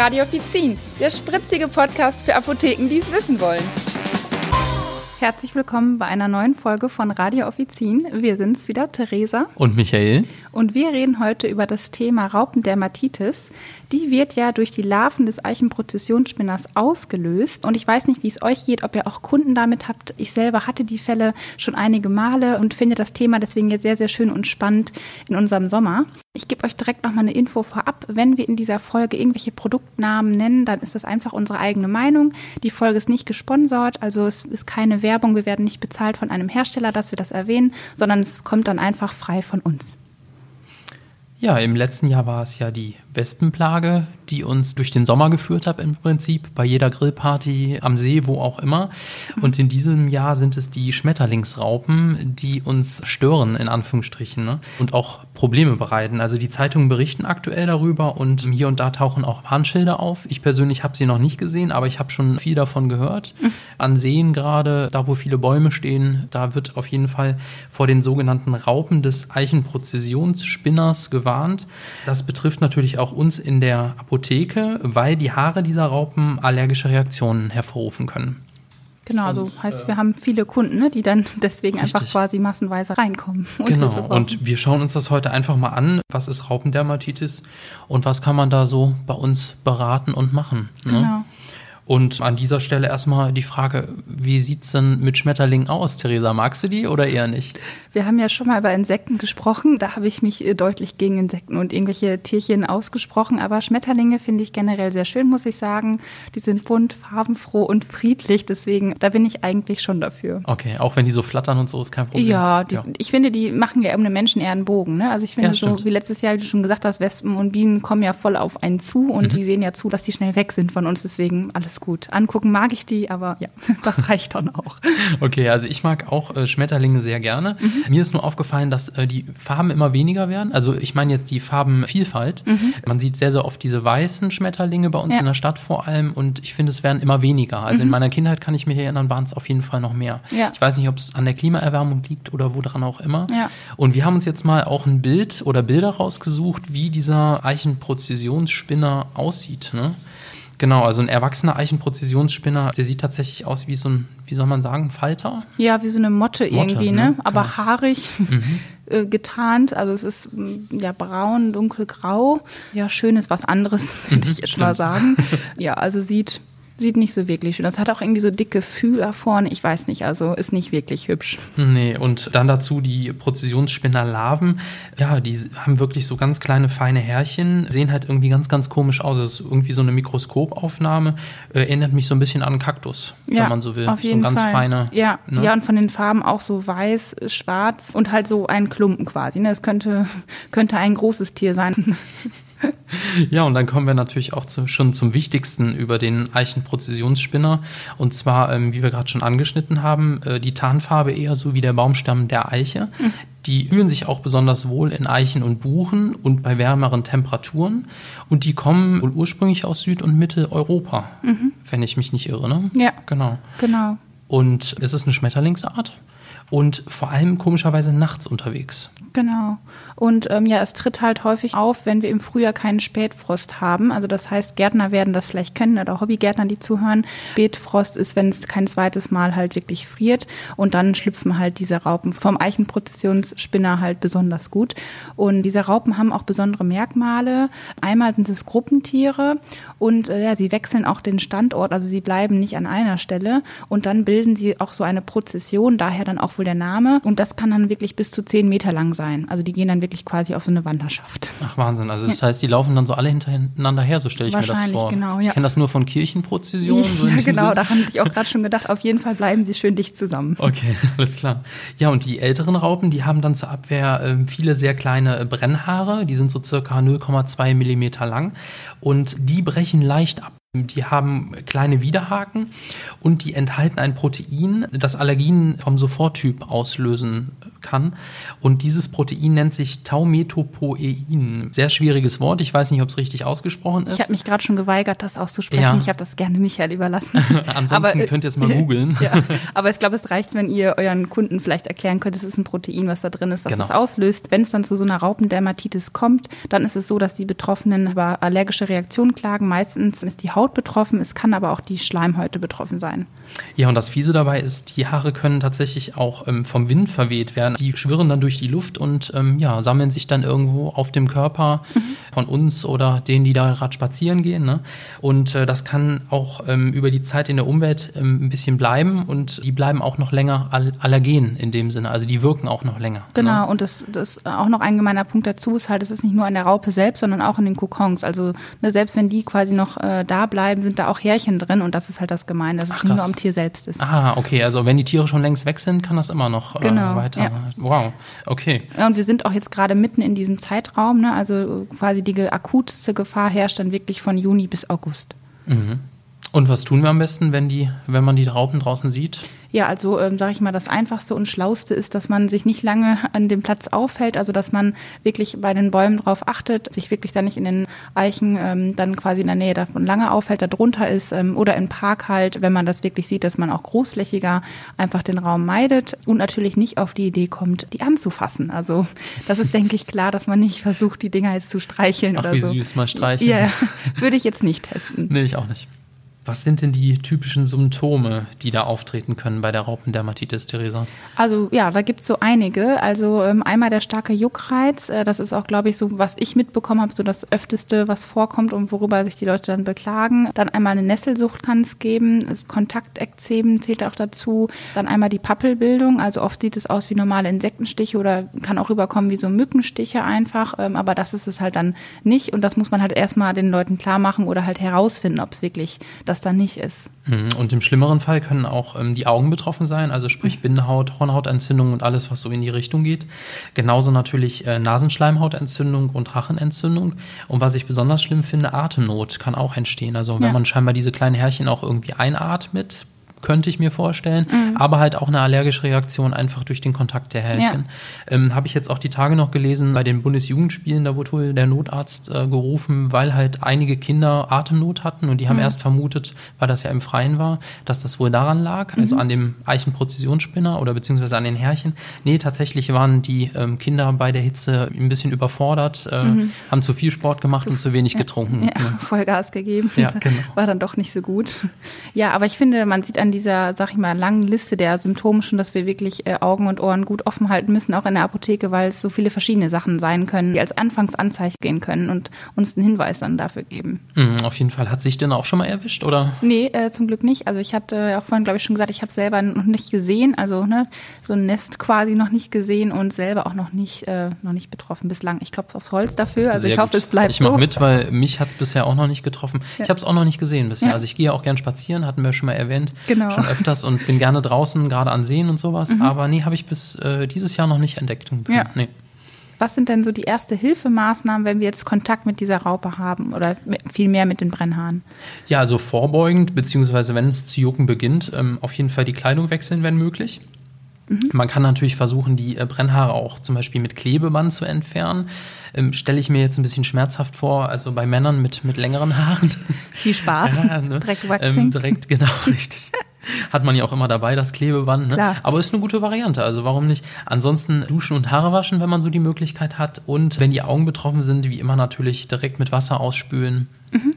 Radio Offizin, der spritzige Podcast für Apotheken, die es wissen wollen. Herzlich willkommen bei einer neuen Folge von Radio Offizin. Wir sind's wieder, Theresa. Und Michael. Und wir reden heute über das Thema Raupendermatitis. Die wird ja durch die Larven des Eichenprozessionsspinners ausgelöst. Und ich weiß nicht, wie es euch geht, ob ihr auch Kunden damit habt. Ich selber hatte die Fälle schon einige Male und finde das Thema deswegen jetzt sehr, sehr schön und spannend in unserem Sommer. Ich gebe euch direkt noch mal eine Info vorab. Wenn wir in dieser Folge irgendwelche Produktnamen nennen, dann ist das einfach unsere eigene Meinung. Die Folge ist nicht gesponsert, also es ist keine Werbung. Wir werden nicht bezahlt von einem Hersteller, dass wir das erwähnen, sondern es kommt dann einfach frei von uns. Ja, im letzten Jahr war es ja die Wespenplage, die uns durch den Sommer geführt hat im Prinzip, bei jeder Grillparty am See, wo auch immer. Und in diesem Jahr sind es die Schmetterlingsraupen, die uns stören, in Anführungsstrichen, ne? und auch Probleme bereiten. Also die Zeitungen berichten aktuell darüber und hier und da tauchen auch Warnschilder auf. Ich persönlich habe sie noch nicht gesehen, aber ich habe schon viel davon gehört. An Seen gerade, da wo viele Bäume stehen, da wird auf jeden Fall vor den sogenannten Raupen des Eichenprozessionsspinners gewarnt. Das betrifft natürlich auch uns in der Apotheke, weil die Haare dieser Raupen allergische Reaktionen hervorrufen können. Genau, also und, heißt, äh, wir haben viele Kunden, ne, die dann deswegen richtig. einfach quasi massenweise reinkommen. Und genau, und wir schauen uns das heute einfach mal an. Was ist Raupendermatitis und was kann man da so bei uns beraten und machen? Ne? Genau. Und an dieser Stelle erstmal die Frage, wie sieht es denn mit Schmetterlingen aus, Theresa? Magst du die oder eher nicht? Wir haben ja schon mal über Insekten gesprochen. Da habe ich mich äh, deutlich gegen Insekten und irgendwelche Tierchen ausgesprochen. Aber Schmetterlinge finde ich generell sehr schön, muss ich sagen. Die sind bunt, farbenfroh und friedlich. Deswegen, da bin ich eigentlich schon dafür. Okay, auch wenn die so flattern und so, ist kein Problem. Ja, die, ja. ich finde, die machen ja um den Menschen eher einen Bogen. Ne? Also ich finde, ja, so wie letztes Jahr, wie du schon gesagt hast, Wespen und Bienen kommen ja voll auf einen zu und mhm. die sehen ja zu, dass die schnell weg sind von uns. Deswegen alles gut. Angucken mag ich die, aber ja, das reicht dann auch. Okay, also ich mag auch äh, Schmetterlinge sehr gerne. Mhm. Mir ist nur aufgefallen, dass äh, die Farben immer weniger werden. Also ich meine jetzt die Farbenvielfalt. Mhm. Man sieht sehr, sehr oft diese weißen Schmetterlinge bei uns ja. in der Stadt vor allem und ich finde, es werden immer weniger. Also mhm. in meiner Kindheit kann ich mich erinnern, waren es auf jeden Fall noch mehr. Ja. Ich weiß nicht, ob es an der Klimaerwärmung liegt oder woran auch immer. Ja. Und wir haben uns jetzt mal auch ein Bild oder Bilder rausgesucht, wie dieser Eichenprozessionsspinner aussieht. Ne? Genau, also ein erwachsener Eichenprozessionsspinner, der sieht tatsächlich aus wie so ein, wie soll man sagen, Falter? Ja, wie so eine Motte, Motte irgendwie, ne? ne? Aber genau. haarig. Mhm. Äh, getarnt, also es ist mm, ja braun, dunkelgrau. Ja, schön ist was anderes, würde ich jetzt Stimmt. mal sagen. Ja, also sieht sieht nicht so wirklich schön. Das hat auch irgendwie so dicke Fühler vorne. Ich weiß nicht, also ist nicht wirklich hübsch. Nee, und dann dazu die Prozessionsspinnerlarven. Ja, die haben wirklich so ganz kleine, feine Härchen, sehen halt irgendwie ganz, ganz komisch aus. Das ist irgendwie so eine Mikroskopaufnahme. Äh, erinnert mich so ein bisschen an einen Kaktus, ja, wenn man so will. Auf jeden so ganz Fall. feiner. Ja, ne? ja, und von den Farben auch so weiß, schwarz und halt so ein Klumpen quasi. Ne? Es könnte, könnte ein großes Tier sein. Ja, und dann kommen wir natürlich auch zu, schon zum Wichtigsten über den Eichenprozessionsspinner. Und zwar, ähm, wie wir gerade schon angeschnitten haben, äh, die Tarnfarbe eher so wie der Baumstamm der Eiche. Mhm. Die fühlen sich auch besonders wohl in Eichen und Buchen und bei wärmeren Temperaturen. Und die kommen wohl ursprünglich aus Süd- und Mitteleuropa, mhm. wenn ich mich nicht irre. Ne? Ja. Genau. Genau. Und es ist eine Schmetterlingsart und vor allem komischerweise nachts unterwegs. Genau. Und ähm, ja, es tritt halt häufig auf, wenn wir im Frühjahr keinen Spätfrost haben. Also das heißt, Gärtner werden das vielleicht kennen oder Hobbygärtner, die zuhören. Spätfrost ist, wenn es kein zweites Mal halt wirklich friert und dann schlüpfen halt diese Raupen vom Eichenprozessionsspinner halt besonders gut. Und diese Raupen haben auch besondere Merkmale. Einmal sind es Gruppentiere und äh, ja, sie wechseln auch den Standort, also sie bleiben nicht an einer Stelle und dann bilden sie auch so eine Prozession, daher dann auch wohl der Name. Und das kann dann wirklich bis zu zehn Meter lang sein. Also die gehen dann wirklich quasi auf so eine Wanderschaft. Ach Wahnsinn. Also das ja. heißt, die laufen dann so alle hintereinander her, so stelle ich mir das vor. Genau, ja. Ich kenne das nur von Kirchenprozessionen. So ja, genau, da habe ich auch gerade schon gedacht, auf jeden Fall bleiben sie schön dicht zusammen. Okay, alles klar. Ja, und die älteren Raupen, die haben dann zur Abwehr äh, viele sehr kleine Brennhaare. Die sind so circa 0,2 Millimeter lang. Und die brechen leicht ab. Die haben kleine Widerhaken und die enthalten ein Protein, das Allergien vom Soforttyp auslösen kann. Und dieses Protein nennt sich Taumetopoein. Sehr schwieriges Wort. Ich weiß nicht, ob es richtig ausgesprochen ist. Ich habe mich gerade schon geweigert, das auszusprechen. Ja. Ich habe das gerne Michael überlassen. Ansonsten aber, äh, könnt ihr es mal googeln. ja, aber ich glaube, es reicht, wenn ihr euren Kunden vielleicht erklären könnt, es ist ein Protein, was da drin ist, was genau. das auslöst. Wenn es dann zu so einer Raupendermatitis kommt, dann ist es so, dass die Betroffenen über allergische Reaktionen klagen. Meistens ist die Haut Haut betroffen, es kann aber auch die Schleimhäute betroffen sein. Ja, und das Fiese dabei ist, die Haare können tatsächlich auch ähm, vom Wind verweht werden. Die schwirren dann durch die Luft und ähm, ja, sammeln sich dann irgendwo auf dem Körper mhm. von uns oder denen, die da gerade spazieren gehen. Ne? Und äh, das kann auch ähm, über die Zeit in der Umwelt ähm, ein bisschen bleiben und die bleiben auch noch länger all allergen in dem Sinne. Also die wirken auch noch länger. Genau, ne? und das, das auch noch ein gemeiner Punkt dazu ist halt, es ist nicht nur an der Raupe selbst, sondern auch in den Kokons. Also ne, selbst wenn die quasi noch äh, da bleiben, sind da auch Härchen drin und das ist halt das Gemeine, dass Ach, es nicht nur am Tier selbst ist. Ah, okay, also wenn die Tiere schon längst weg sind, kann das immer noch äh, genau, weiter. Ja. Wow, okay. Und wir sind auch jetzt gerade mitten in diesem Zeitraum, ne? also quasi die akuteste Gefahr herrscht dann wirklich von Juni bis August. Mhm. Und was tun wir am besten, wenn, die, wenn man die Raupen draußen sieht? Ja, also ähm, sage ich mal, das Einfachste und Schlauste ist, dass man sich nicht lange an dem Platz aufhält, also dass man wirklich bei den Bäumen drauf achtet, sich wirklich dann nicht in den Eichen ähm, dann quasi in der Nähe davon lange aufhält, da drunter ist ähm, oder im Park halt, wenn man das wirklich sieht, dass man auch großflächiger einfach den Raum meidet und natürlich nicht auf die Idee kommt, die anzufassen. Also das ist, denke ich, klar, dass man nicht versucht, die Dinger jetzt zu streicheln Ach, oder wie so. süß mal streicheln. Ja, würde ich jetzt nicht testen. Nee, ich auch nicht. Was sind denn die typischen Symptome, die da auftreten können bei der Raupendermatitis, Theresa? Also ja, da gibt es so einige. Also ähm, einmal der starke Juckreiz. Äh, das ist auch, glaube ich, so, was ich mitbekommen habe, so das öfteste, was vorkommt und worüber sich die Leute dann beklagen. Dann einmal eine Nesselsucht kann es geben. Also Kontaktekzemen zählt auch dazu. Dann einmal die Pappelbildung. Also oft sieht es aus wie normale Insektenstiche oder kann auch rüberkommen wie so Mückenstiche einfach. Ähm, aber das ist es halt dann nicht. Und das muss man halt erstmal den Leuten klar machen oder halt herausfinden, ob es wirklich das dann nicht ist. Mhm. Und im schlimmeren Fall können auch ähm, die Augen betroffen sein, also sprich mhm. Binnenhaut, Hornhautentzündung und alles, was so in die Richtung geht. Genauso natürlich äh, Nasenschleimhautentzündung und Rachenentzündung. Und was ich besonders schlimm finde, Atemnot kann auch entstehen. Also wenn ja. man scheinbar diese kleinen Härchen auch irgendwie einatmet, könnte ich mir vorstellen. Mhm. Aber halt auch eine allergische Reaktion einfach durch den Kontakt der Härchen. Ja. Ähm, Habe ich jetzt auch die Tage noch gelesen, bei den Bundesjugendspielen, da wurde wohl der Notarzt äh, gerufen, weil halt einige Kinder Atemnot hatten und die haben mhm. erst vermutet, weil das ja im Freien war, dass das wohl daran lag, also mhm. an dem Eichenpräzisionsspinner oder beziehungsweise an den Härchen. Nee, tatsächlich waren die ähm, Kinder bei der Hitze ein bisschen überfordert, äh, mhm. haben zu viel Sport gemacht zu, und zu wenig ja, getrunken. Ja, ja. Vollgas gegeben. Ja, genau. War dann doch nicht so gut. Ja, aber ich finde, man sieht an dieser, sag ich mal, langen Liste der Symptome schon, dass wir wirklich äh, Augen und Ohren gut offen halten müssen, auch in der Apotheke, weil es so viele verschiedene Sachen sein können, die als Anfangsanzeichen gehen können und uns einen Hinweis dann dafür geben. Mhm, auf jeden Fall. Hat sich denn auch schon mal erwischt, oder? Nee, äh, zum Glück nicht. Also ich hatte äh, auch vorhin, glaube ich, schon gesagt, ich habe selber noch nicht gesehen, also ne, so ein Nest quasi noch nicht gesehen und selber auch noch nicht, äh, noch nicht betroffen bislang. Ich klopfe aufs Holz dafür. Also Sehr ich hoffe, gut. es bleibt ich so. Ich mache mit, weil mich hat es bisher auch noch nicht getroffen. Ja. Ich habe es auch noch nicht gesehen bisher. Ja. Also ich gehe auch gern spazieren, hatten wir schon mal erwähnt. Genau. Schon öfters und bin gerne draußen, gerade an Seen und sowas. Mhm. Aber nee, habe ich bis äh, dieses Jahr noch nicht entdeckt. Ja. Nee. Was sind denn so die erste Hilfemaßnahmen, wenn wir jetzt Kontakt mit dieser Raupe haben oder vielmehr mit den Brennhaaren? Ja, also vorbeugend, beziehungsweise wenn es zu jucken beginnt, ähm, auf jeden Fall die Kleidung wechseln, wenn möglich. Mhm. Man kann natürlich versuchen, die äh, Brennhaare auch zum Beispiel mit Klebeband zu entfernen. Ähm, Stelle ich mir jetzt ein bisschen schmerzhaft vor, also bei Männern mit, mit längeren Haaren. Viel Spaß. ja, ne? Direkt Waxing. Ähm, direkt, genau, richtig. Hat man ja auch immer dabei, das Klebeband. Ne? Klar. Aber ist eine gute Variante, also warum nicht? Ansonsten duschen und Haare waschen, wenn man so die Möglichkeit hat. Und wenn die Augen betroffen sind, wie immer natürlich direkt mit Wasser ausspülen. Mhm.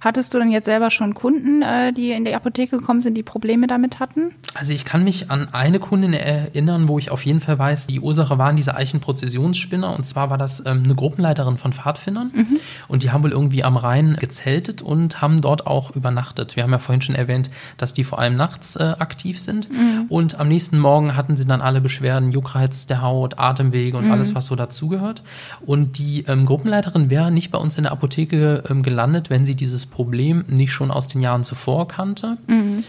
Hattest du denn jetzt selber schon Kunden, äh, die in die Apotheke gekommen sind, die Probleme damit hatten? Also ich kann mich an eine Kundin erinnern, wo ich auf jeden Fall weiß, die Ursache waren diese Eichenprozessionsspinner. Und zwar war das ähm, eine Gruppenleiterin von Pfadfindern. Mhm. Und die haben wohl irgendwie am Rhein gezeltet und haben dort auch übernachtet. Wir haben ja vorhin schon erwähnt, dass die vor allem nachts äh, aktiv sind. Mhm. Und am nächsten Morgen hatten sie dann alle Beschwerden, Juckreiz der Haut, Atemwege und mhm. alles, was so dazugehört. Und die ähm, Gruppenleiterin wäre nicht bei uns in der Apotheke ähm, gelandet, wenn sie dieses Problem nicht schon aus den Jahren zuvor kannte. Mhm.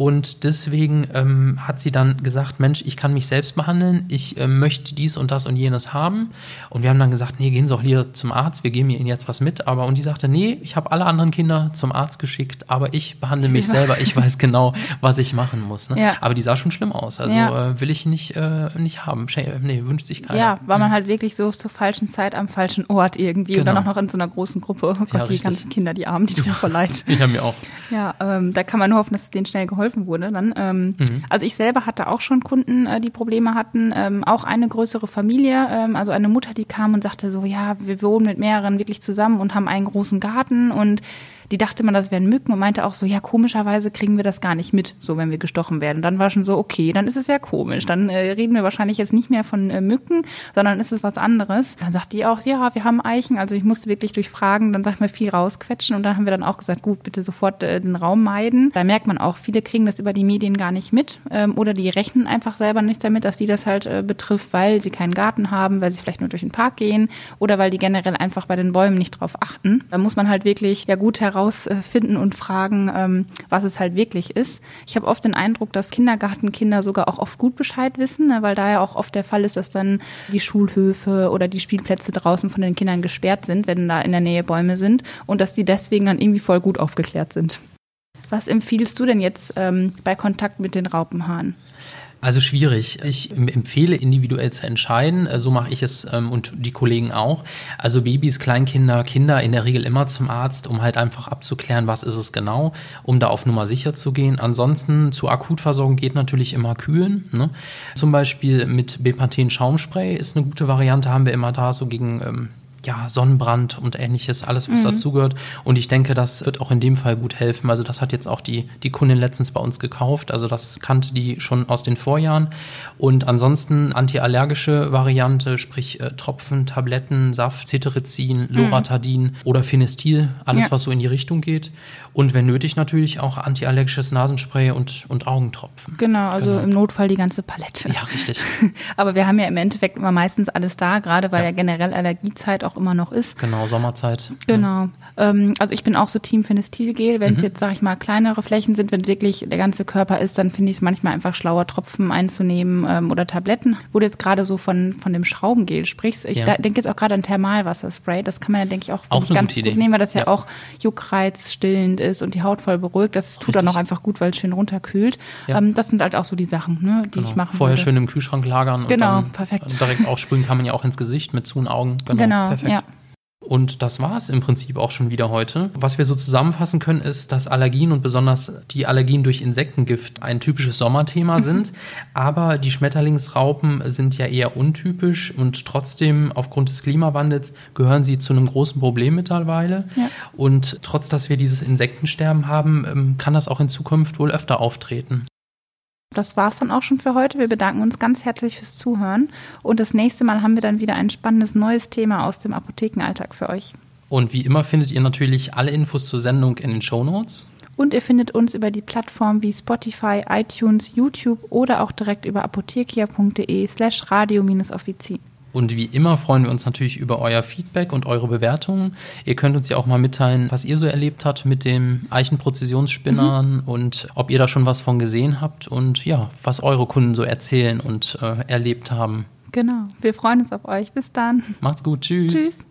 Und deswegen ähm, hat sie dann gesagt, Mensch, ich kann mich selbst behandeln, ich äh, möchte dies und das und jenes haben. Und wir haben dann gesagt, nee, gehen Sie auch hier zum Arzt, wir geben Ihnen jetzt was mit. Aber und die sagte, nee, ich habe alle anderen Kinder zum Arzt geschickt, aber ich behandle mich ja. selber, ich weiß genau, was ich machen muss. Ne? Ja. Aber die sah schon schlimm aus. Also ja. äh, will ich nicht, äh, nicht haben. Nee, wünscht sich keiner. Ja, war man mhm. halt wirklich so zur falschen Zeit am falschen Ort irgendwie. Genau. Und dann auch noch in so einer großen Gruppe. Oh Gott, die ganzen Kinder, die Armen, die tun mir voll leid. Ja, mir auch. Ja, ähm, da kann man nur hoffen, dass es denen schnell geholfen geholfen wurde dann. Ähm, mhm. Also ich selber hatte auch schon Kunden, äh, die Probleme hatten. Ähm, auch eine größere Familie, ähm, also eine Mutter, die kam und sagte so, ja, wir wohnen mit mehreren wirklich zusammen und haben einen großen Garten und die dachte man, das wären Mücken und meinte auch so, ja, komischerweise kriegen wir das gar nicht mit, so wenn wir gestochen werden. Und dann war schon so, okay, dann ist es ja komisch. Dann äh, reden wir wahrscheinlich jetzt nicht mehr von äh, Mücken, sondern ist es was anderes. Dann sagt die auch, ja, wir haben Eichen. Also ich musste wirklich durch Fragen, dann sag mal viel rausquetschen und dann haben wir dann auch gesagt, gut, bitte sofort äh, den Raum meiden. Da merkt man auch, viele kriegen das über die Medien gar nicht mit ähm, oder die rechnen einfach selber nicht damit, dass die das halt äh, betrifft, weil sie keinen Garten haben, weil sie vielleicht nur durch den Park gehen oder weil die generell einfach bei den Bäumen nicht drauf achten. Da muss man halt wirklich ja gut heraus herausfinden und fragen, ähm, was es halt wirklich ist. Ich habe oft den Eindruck, dass Kindergartenkinder sogar auch oft gut Bescheid wissen, ne, weil da ja auch oft der Fall ist, dass dann die Schulhöfe oder die Spielplätze draußen von den Kindern gesperrt sind, wenn da in der Nähe Bäume sind und dass die deswegen dann irgendwie voll gut aufgeklärt sind. Was empfiehlst du denn jetzt ähm, bei Kontakt mit den Raupenhaaren? Also schwierig. Ich empfehle individuell zu entscheiden. Äh, so mache ich es ähm, und die Kollegen auch. Also Babys, Kleinkinder, Kinder in der Regel immer zum Arzt, um halt einfach abzuklären, was ist es genau, um da auf Nummer sicher zu gehen. Ansonsten zur Akutversorgung geht natürlich immer kühlen. Ne? Zum Beispiel mit Bepanthen Schaumspray ist eine gute Variante, haben wir immer da so gegen ähm, ja, Sonnenbrand und ähnliches, alles, was mhm. dazugehört. Und ich denke, das wird auch in dem Fall gut helfen. Also das hat jetzt auch die, die Kundin letztens bei uns gekauft. Also das kannte die schon aus den Vorjahren. Und ansonsten antiallergische Variante, sprich äh, Tropfen, Tabletten, Saft, Cetirizin, mhm. Loratadin mhm. oder Finestil, alles, ja. was so in die Richtung geht. Und wenn nötig natürlich auch antiallergisches Nasenspray und, und Augentropfen. Genau, also genau. im Notfall die ganze Palette. Ja, richtig. Aber wir haben ja im Endeffekt immer meistens alles da, gerade weil ja, ja generell Allergiezeit auch immer noch ist. Genau, Sommerzeit. Genau. Ja. Ähm, also ich bin auch so Team Finestilgel. Wenn es mhm. jetzt, sag ich mal, kleinere Flächen sind, wenn wirklich der ganze Körper ist, dann finde ich es manchmal einfach schlauer, Tropfen einzunehmen ähm, oder Tabletten. Wo du jetzt gerade so von, von dem Schraubengel sprichst, ich ja. denke jetzt auch gerade an Thermalwasserspray. Das kann man ja, denke ich, auch, auch ganz gut nehmen, weil das ja, auch Juckreiz stillend ist und die Haut voll beruhigt. Das tut dann auch einfach gut, weil es schön runterkühlt. Ja. Ähm, das sind halt auch so die Sachen, ne, die genau. ich mache. Vorher würde. schön im Kühlschrank lagern genau, und dann perfekt. direkt aufsprühen kann man ja auch ins Gesicht mit zu den Augen. Genau, genau perfekt. Ja. Und das war es im Prinzip auch schon wieder heute. Was wir so zusammenfassen können, ist, dass Allergien und besonders die Allergien durch Insektengift ein typisches Sommerthema mhm. sind. Aber die Schmetterlingsraupen sind ja eher untypisch und trotzdem aufgrund des Klimawandels gehören sie zu einem großen Problem mittlerweile. Ja. Und trotz, dass wir dieses Insektensterben haben, ähm, kann das auch in Zukunft wohl öfter auftreten. Das war's dann auch schon für heute. Wir bedanken uns ganz herzlich fürs Zuhören. Und das nächste Mal haben wir dann wieder ein spannendes neues Thema aus dem Apothekenalltag für euch. Und wie immer findet ihr natürlich alle Infos zur Sendung in den Show Notes. Und ihr findet uns über die Plattformen wie Spotify, iTunes, YouTube oder auch direkt über apothekia.de slash radio-offizin. Und wie immer freuen wir uns natürlich über euer Feedback und eure Bewertungen. Ihr könnt uns ja auch mal mitteilen, was ihr so erlebt habt mit dem Eichenpräzisionsspinnern mhm. und ob ihr da schon was von gesehen habt und ja, was eure Kunden so erzählen und äh, erlebt haben. Genau. Wir freuen uns auf euch. Bis dann. Macht's gut. Tschüss. Tschüss.